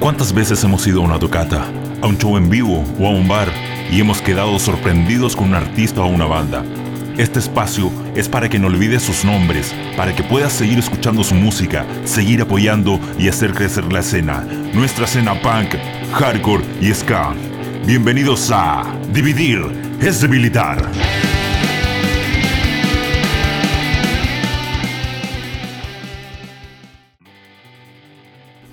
¿Cuántas veces hemos ido a una tocata, a un show en vivo o a un bar y hemos quedado sorprendidos con un artista o una banda? Este espacio es para que no olvides sus nombres, para que puedas seguir escuchando su música, seguir apoyando y hacer crecer la escena, nuestra escena punk, hardcore y ska. Bienvenidos a Dividir es debilitar.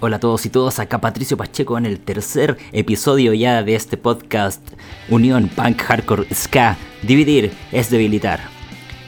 Hola a todos y todas, acá Patricio Pacheco en el tercer episodio ya de este podcast Unión Punk Hardcore Ska. Dividir es debilitar.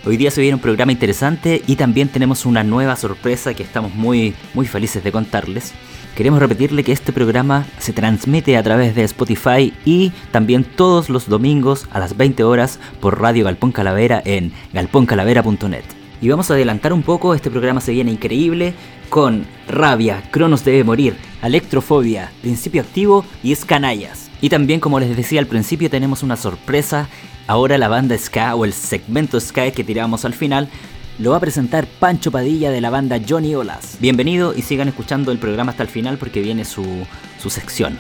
Hoy día se viene un programa interesante y también tenemos una nueva sorpresa que estamos muy, muy felices de contarles. Queremos repetirle que este programa se transmite a través de Spotify y también todos los domingos a las 20 horas por Radio Galpón Calavera en galponcalavera.net. Y vamos a adelantar un poco, este programa se viene increíble con Rabia, Cronos debe morir, Electrofobia, Principio Activo y Escanallas. Y también como les decía al principio tenemos una sorpresa, ahora la banda Ska o el segmento Ska que tiramos al final lo va a presentar Pancho Padilla de la banda Johnny Olas. Bienvenido y sigan escuchando el programa hasta el final porque viene su, su sección.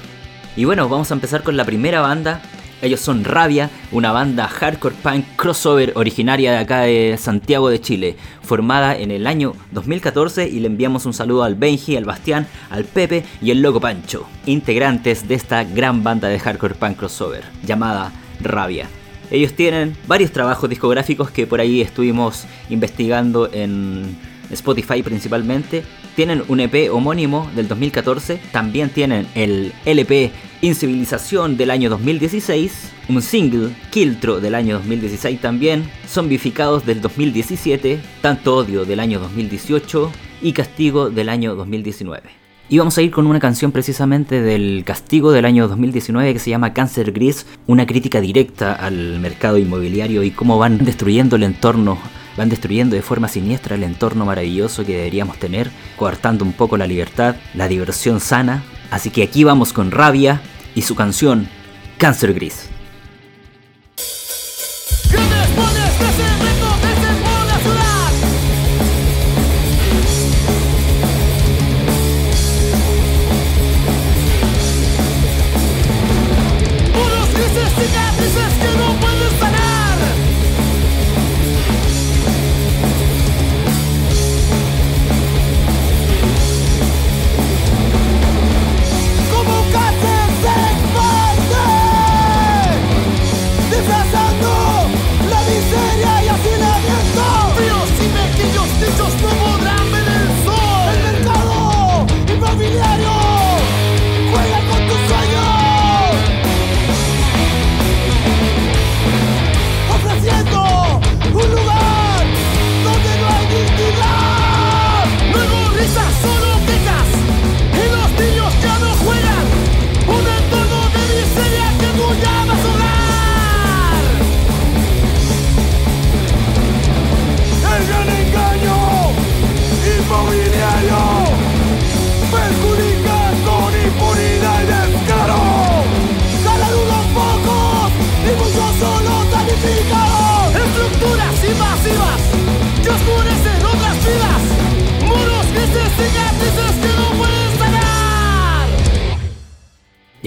Y bueno, vamos a empezar con la primera banda, ellos son Rabia, una banda hardcore punk crossover originaria de acá de Santiago de Chile, formada en el año 2014 y le enviamos un saludo al Benji, al Bastián, al Pepe y el Loco Pancho, integrantes de esta gran banda de hardcore punk crossover llamada Rabia. Ellos tienen varios trabajos discográficos que por ahí estuvimos investigando en Spotify principalmente. Tienen un EP homónimo del 2014, también tienen el LP Incivilización del año 2016, un single, Kiltro del año 2016 también, Zombificados del 2017, Tanto Odio del año 2018 y Castigo del año 2019. Y vamos a ir con una canción precisamente del Castigo del año 2019 que se llama Cáncer Gris, una crítica directa al mercado inmobiliario y cómo van destruyendo el entorno van destruyendo de forma siniestra el entorno maravilloso que deberíamos tener, coartando un poco la libertad, la diversión sana. Así que aquí vamos con Rabia y su canción Cáncer Gris.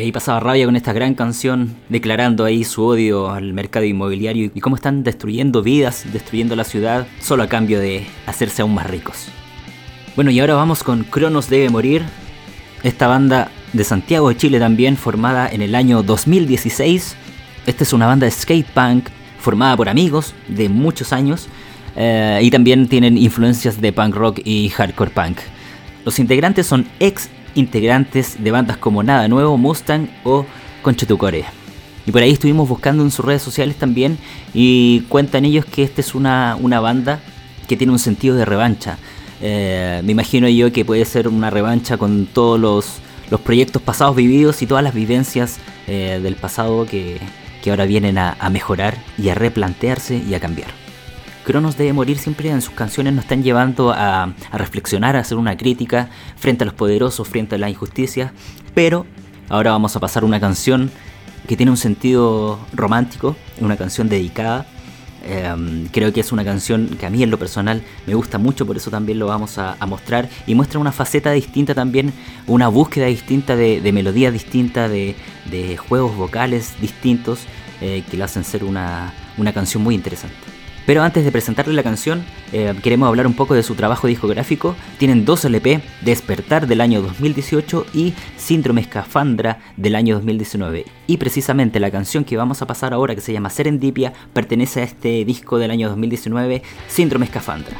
Y ahí pasaba rabia con esta gran canción, declarando ahí su odio al mercado inmobiliario y cómo están destruyendo vidas, destruyendo la ciudad, solo a cambio de hacerse aún más ricos. Bueno, y ahora vamos con Cronos debe morir, esta banda de Santiago de Chile también, formada en el año 2016. Esta es una banda de skate punk formada por amigos de muchos años eh, y también tienen influencias de punk rock y hardcore punk. Los integrantes son ex integrantes de bandas como Nada Nuevo, Mustang o Conchetucore. Y por ahí estuvimos buscando en sus redes sociales también y cuentan ellos que esta es una, una banda que tiene un sentido de revancha. Eh, me imagino yo que puede ser una revancha con todos los, los proyectos pasados vividos y todas las vivencias eh, del pasado que, que ahora vienen a, a mejorar y a replantearse y a cambiar. Cronos debe morir siempre en sus canciones nos están llevando a, a, reflexionar, a hacer una crítica frente a los poderosos, frente a la injusticia, pero ahora vamos a pasar una canción que tiene un sentido romántico, una canción dedicada Em, creo que es una canción que a mí en lo personal me gusta mucho, por eso también lo vamos a, mostrar. Y muestra una faceta distinta también, una búsqueda distinta de, melodías distintas, de, juegos vocales distintos, eh, que lo hacen ser una canción muy interesante. Pero antes de presentarle la canción, eh, queremos hablar un poco de su trabajo discográfico. Tienen dos LP, Despertar del año 2018 y Síndrome Escafandra del año 2019. Y precisamente la canción que vamos a pasar ahora, que se llama Serendipia, pertenece a este disco del año 2019, Síndrome Escafandra.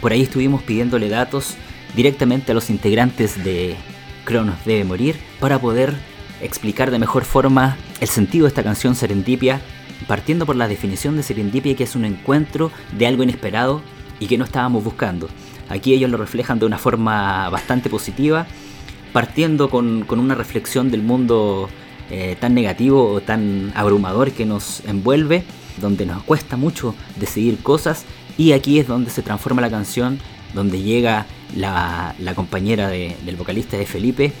Por ahí estuvimos pidiéndole datos directamente a los integrantes de Cronos debe morir para poder explicar de mejor forma el sentido de esta canción Serendipia partiendo por la definición de serendipia que es un encuentro de algo inesperado y que no estábamos buscando. Aquí ellos lo reflejan de una forma bastante positiva, partiendo con, una reflexión del mundo eh, tan negativo o tan abrumador que nos envuelve, donde nos cuesta mucho decidir cosas, y aquí es donde se transforma la canción, donde llega la, compañera del vocalista de Felipe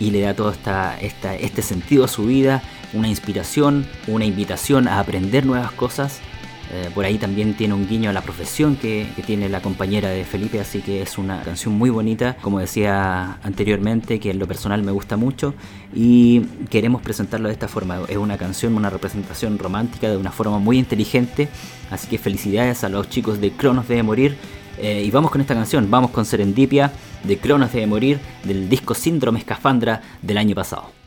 y le da todo esta, este sentido a su vida, una inspiración, una invitación a aprender nuevas cosas. Eh, por ahí también tiene un guiño a la profesión que, tiene la compañera de Felipe, así que es una canción muy bonita, como decía anteriormente, que en lo personal me gusta mucho y queremos presentarlo de esta forma. Es una canción, una representación romántica de una forma muy inteligente, así que felicidades a los chicos de Cronos debe morir. Eh, y vamos con esta canción, vamos con Serendipia de Cronos debe morir del disco Síndrome Escafandra del año pasado.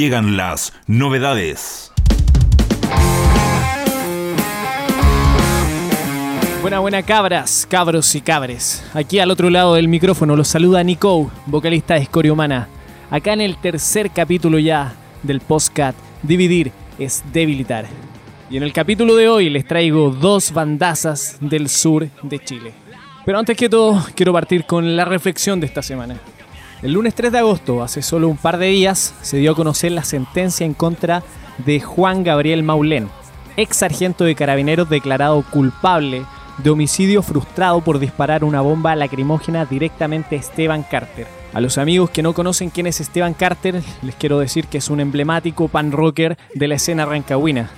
Llegan las novedades. Buena, buena cabras, cabros y cabres. Aquí al otro lado del micrófono los saluda Nico, vocalista de Escoria Humana. acá en el tercer capítulo ya del postcat Dividir es debilitar. Y en el capítulo de hoy les traigo dos bandazas del sur de Chile. Pero antes que todo, quiero partir con la reflexión de esta semana. El lunes 3 de agosto, hace solo un par de días, se dio a conocer la sentencia en contra de Juan Gabriel Maulén, ex sargento de carabineros declarado culpable de homicidio frustrado por disparar una bomba lacrimógena directamente a Esteban Carter. A los amigos que no conocen quién es Esteban Carter, les quiero decir que es un emblemático pan rocker de la escena rancagüina.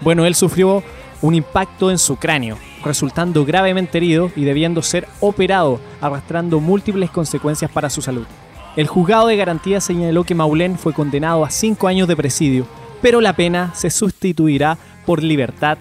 Bueno, él sufrió un impacto en su cráneo, resultando gravemente herido y debiendo ser operado, arrastrando múltiples consecuencias para su salud. El juzgado de garantía señaló que Maulén fue condenado a 5 años de presidio, pero la pena se sustituirá por libertad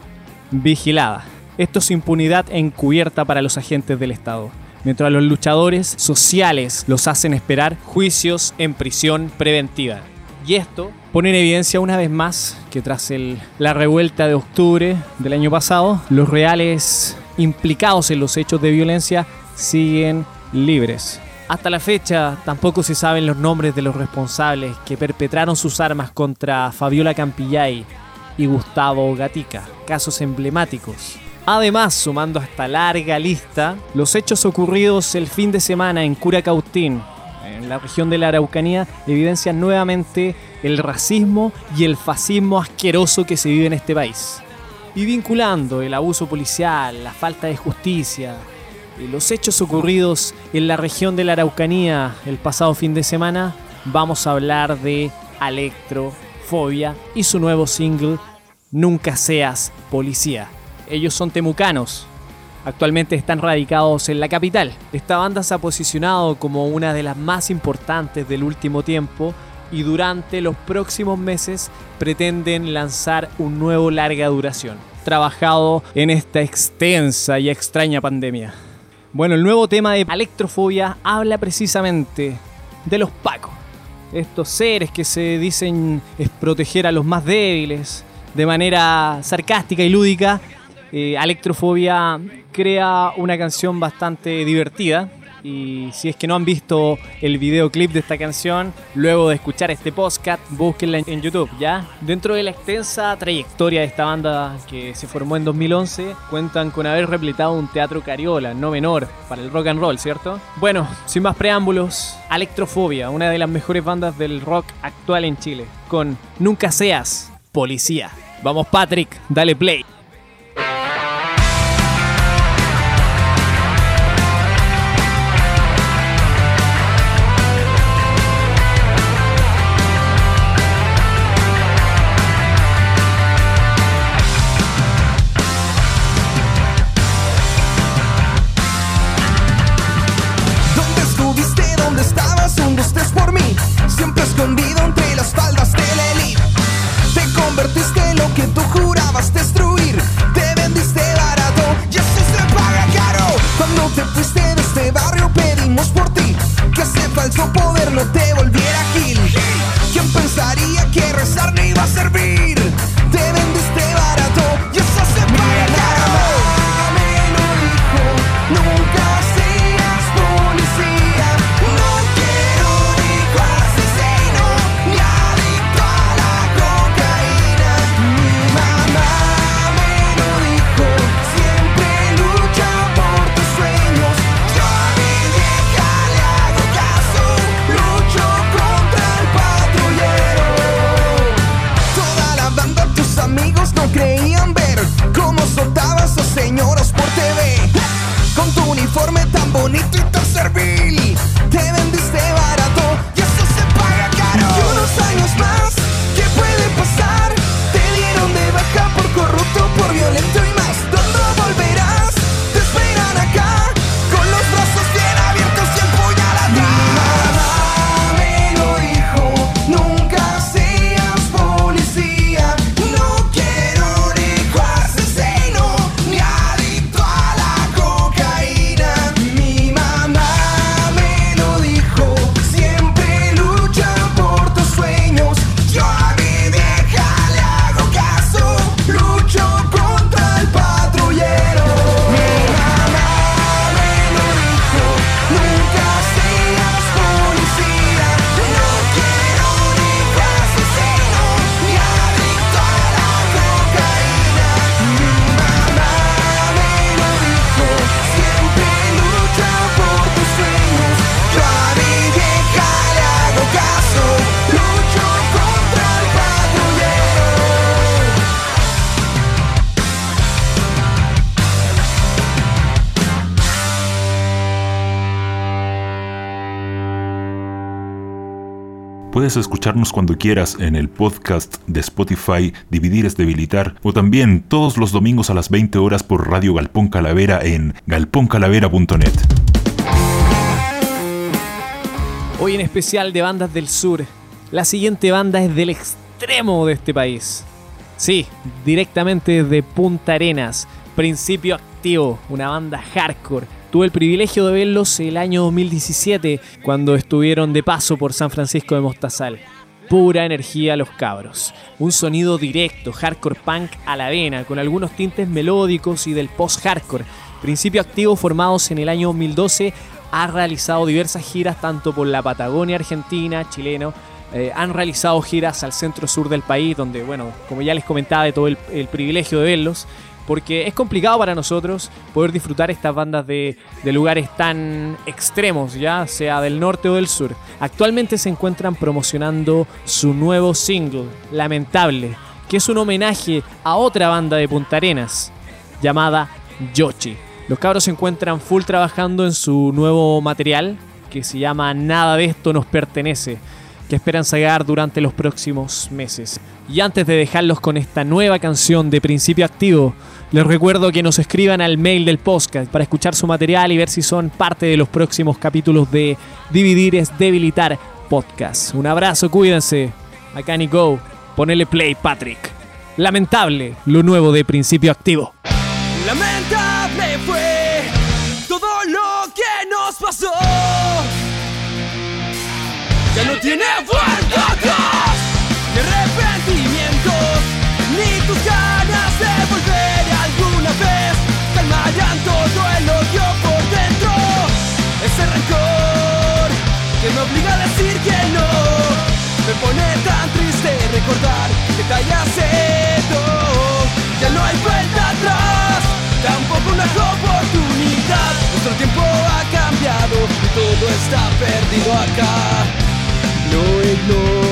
vigilada. Esto es impunidad encubierta para los agentes del Estado. Mientras los luchadores sociales los hacen esperar juicios en prisión preventiva. Y esto pone en evidencia una vez más que tras la revuelta de octubre del año pasado, los reales implicados en los hechos de violencia siguen libres. Hasta la fecha tampoco se saben los nombres de los responsables que perpetraron sus armas contra Fabiola Campillay y Gustavo Gatica, casos emblemáticos. Además, sumando a esta larga lista, los hechos ocurridos el fin de semana en Curacautín, en la región de la Araucanía, evidencian nuevamente el racismo y el fascismo asqueroso que se vive en este país. Y vinculando el abuso policial, la falta de justicia, los hechos ocurridos en la región de la Araucanía el pasado fin de semana, vamos a hablar de Electrofobia y su nuevo single Nunca seas policía. Ellos son temucanos. Actualmente están radicados en la capital. Esta banda se ha posicionado como una de las más importantes del último tiempo y durante los próximos meses pretenden lanzar un nuevo larga duración, trabajado en esta extensa y extraña pandemia. Bueno, el nuevo tema de Electrofobia habla precisamente de los pacos. Estos seres que se dicen es proteger a los más débiles de manera sarcástica y lúdica eh, Electrofobia crea una canción bastante divertida. Y si es que no han visto el videoclip de esta canción, luego de escuchar este podcast, búsquenla en YouTube, ¿ya? Dentro de la extensa trayectoria de esta banda que se formó en 2011, cuentan con haber repletado un teatro cariola, no menor, para el rock and roll, ¿cierto? Bueno, sin más preámbulos, Electrofobia, una de las mejores bandas del rock actual en Chile, con Nunca Seas Policía. Vamos Patrick, dale play. Puedes escucharnos cuando quieras en el podcast de Spotify Dividir es Debilitar o también todos los domingos a las 20 horas por Radio Galpón Calavera en galponcalavera.net. Hoy en especial de bandas del sur. La siguiente banda es del extremo de este país. Sí, directamente desde Punta Arenas, Principio Activo, una banda hardcore. Tuve el privilegio de verlos el año 2017 cuando estuvieron de paso por San Francisco de Mostazal. Pura energía los cabros. Un sonido directo, hardcore punk a la vena, con algunos tintes melódicos y del post-hardcore. Principio Activo formados en el año 2012 ha realizado diversas giras tanto por la Patagonia Argentina, chileno, eh, han realizado giras al centro sur del país, donde, bueno, como ya les comentaba, de todo el privilegio de verlos, porque es complicado para nosotros poder disfrutar estas bandas de, de, lugares tan extremos, ya sea del norte o del sur. Actualmente se encuentran promocionando su nuevo single, Lamentable, que es un homenaje a otra banda de Punta Arenas, llamada Yoshi. Los cabros se encuentran full trabajando en su nuevo material, que se llama Nada de esto nos pertenece que esperan sacar durante los próximos meses. Y antes de dejarlos con esta nueva canción de Principio Activo, les recuerdo que nos escriban al mail del podcast para escuchar su material y ver si son parte de los próximos capítulos de Dividir es Debilitar Podcast. Un abrazo, cuídense. Acá Nico, ponele play, Patrick. Lamentable, lo nuevo de Principio Activo. Lamentable fue tiene atrás, ni arrepentimientos, ni tus ganas de volver alguna vez. Calmarán todo el odio por dentro, ese rencor que me obliga a decir que no. Me pone tan triste recordar que te hayas. Ya no hay vuelta atrás, tampoco una oportunidad. Nuestro tiempo ha cambiado y todo está perdido acá. No ignores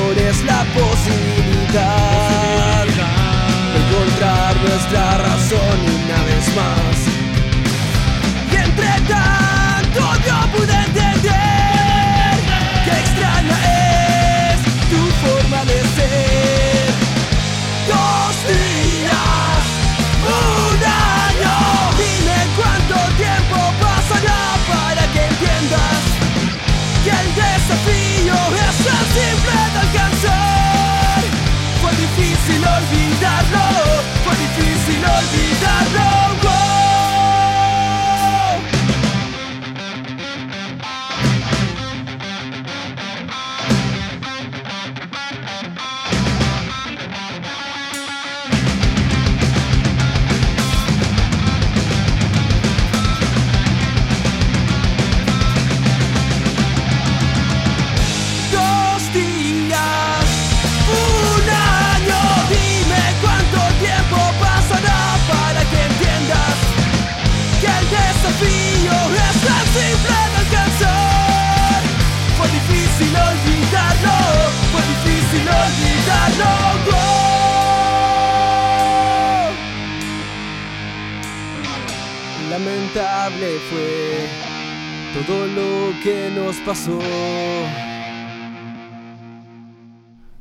fue todo lo que nos pasó.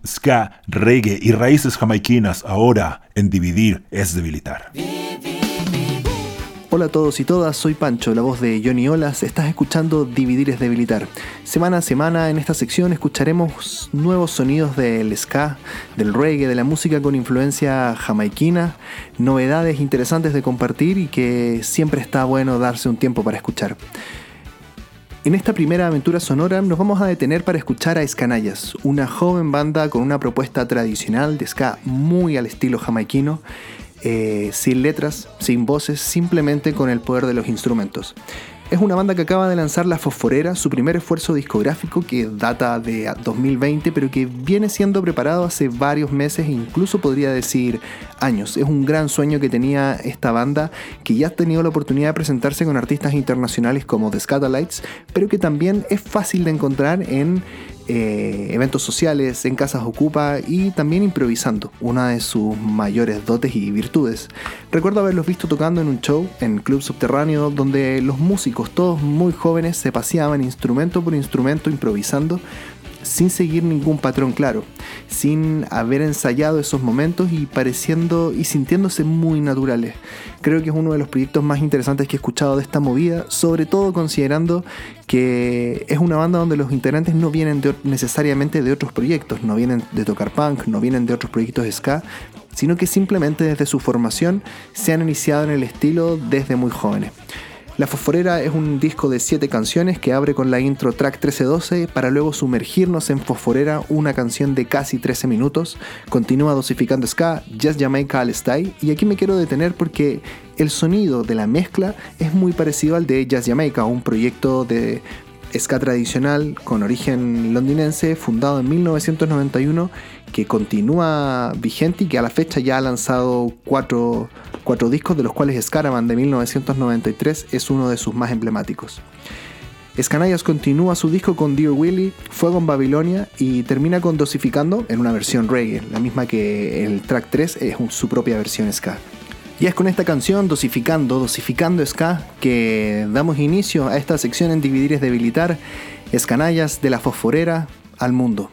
Ska, reggae y raíces jamaiquinas ahora en Dividir es Debilitar. Hola a todos y todas, soy Pancho, la voz de Johnny Olas. Estás escuchando Dividir es Debilitar. Semana a semana en esta sección escucharemos nuevos sonidos del ska, del reggae, de la música con influencia jamaiquina, novedades interesantes de compartir y que siempre está bueno darse un tiempo para escuchar. En esta primera aventura sonora nos vamos a detener para escuchar a Escanallas, una joven banda con una propuesta tradicional de ska muy al estilo jamaiquino, eh, sin letras, sin voces, simplemente con el poder de los instrumentos. Es una banda que acaba de lanzar La Fosforera, su primer esfuerzo discográfico que data de 2020, pero que viene siendo preparado hace varios meses e incluso podría decir años. Es un gran sueño que tenía esta banda, que ya ha tenido la oportunidad de presentarse con artistas internacionales como The Scatolites, pero que también es fácil de encontrar en eh, eventos sociales, en casas ocupa y también improvisando, una de sus mayores dotes y virtudes. Recuerdo haberlos visto tocando en un show en Club Subterráneo donde los músicos, todos muy jóvenes, se paseaban instrumento por instrumento improvisando sin seguir ningún patrón claro, sin haber ensayado esos momentos y pareciendo y sintiéndose muy naturales. Creo que es uno de los proyectos más interesantes que he escuchado de esta movida, sobre todo considerando que es una banda donde los integrantes no vienen necesariamente de otros proyectos, no vienen de tocar punk, no vienen de otros proyectos de ska, sino que simplemente desde su formación se han iniciado en el estilo desde muy jóvenes. La Fosforera es un disco de 7 canciones que abre con la intro track 1312 para luego sumergirnos en Fosforera, una canción de casi 13 minutos. Continúa dosificando ska, Jazz Jamaica al style y aquí me quiero detener porque el sonido de la mezcla es muy parecido al de Jazz Jamaica, un proyecto de ska tradicional con origen londinense fundado en 1991 que continúa vigente y que a la fecha ya ha lanzado cuatro, discos, de los cuales Scaraman de 1993 es uno de sus más emblemáticos. Scanayas continúa su disco con Dear Willy, Fuego en Babilonia y termina con Dosificando en una versión reggae, la misma que el track 3 es su propia versión ska. Y es con esta canción, Dosificando, Dosificando Ska, que damos inicio a esta sección en Dividir es Debilitar, Escanallas de la Fosforera al mundo.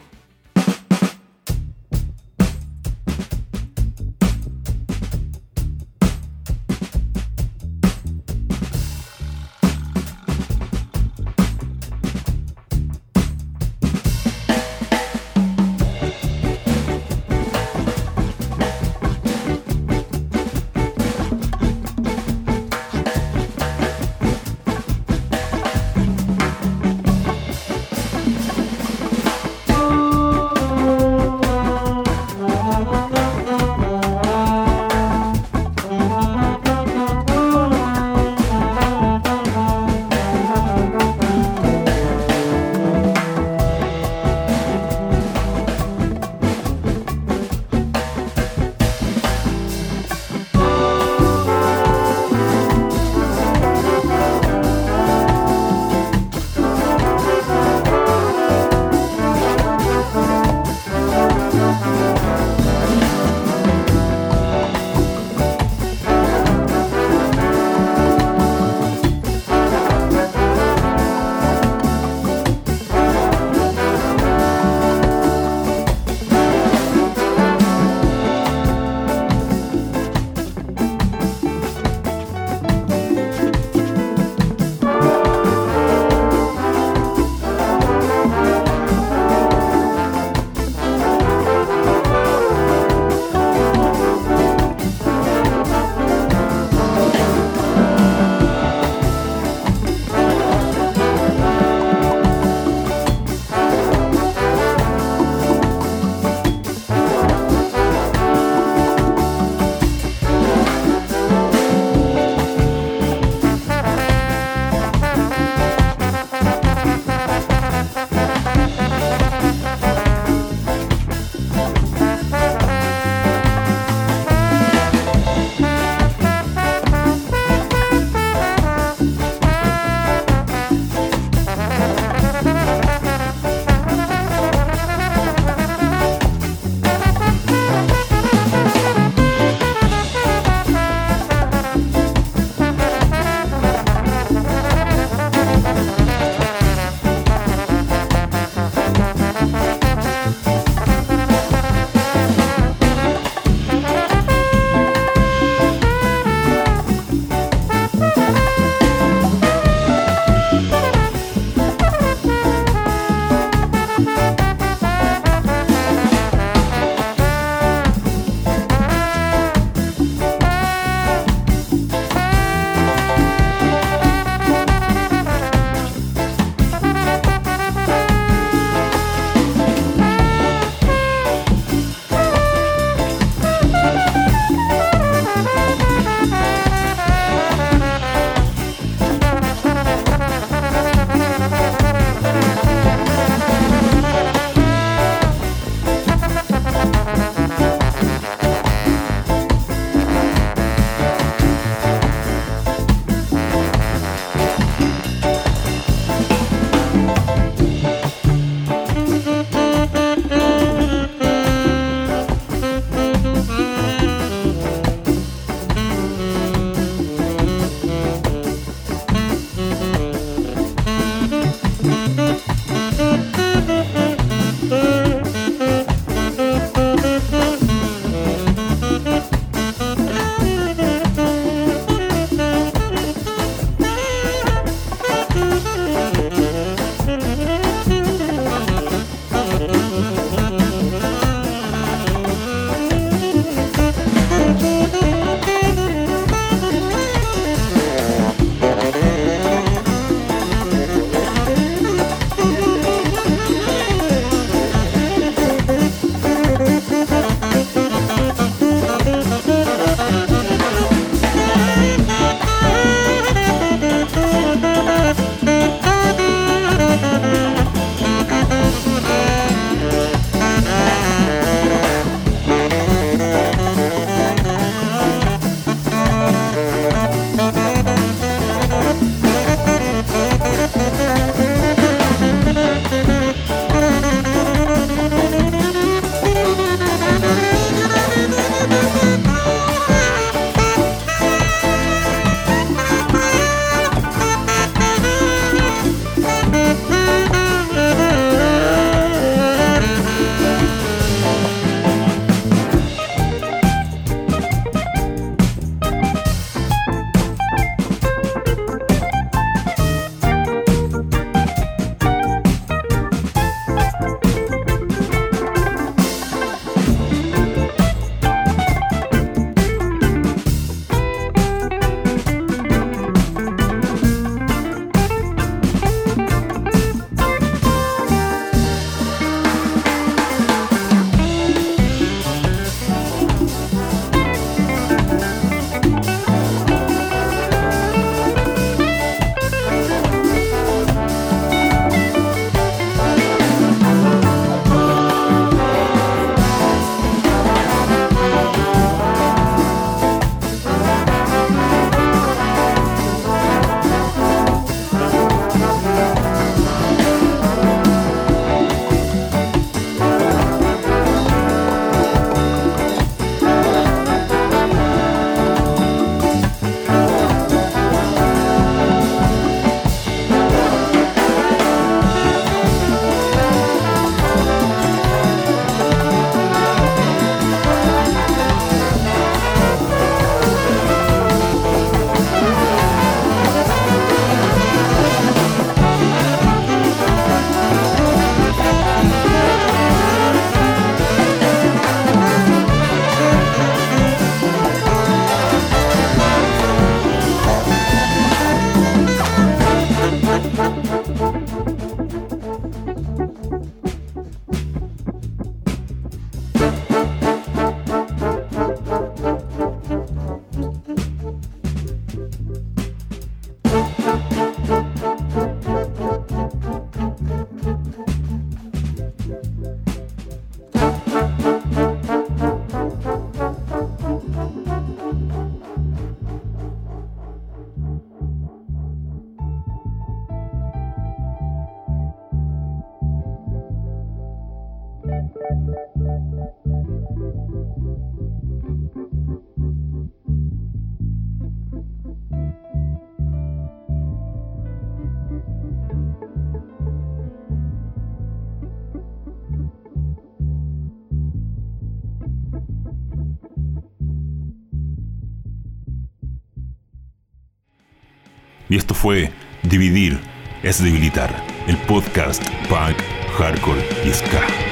Fue Dividir es Debilitar, el podcast punk, hardcore y ska.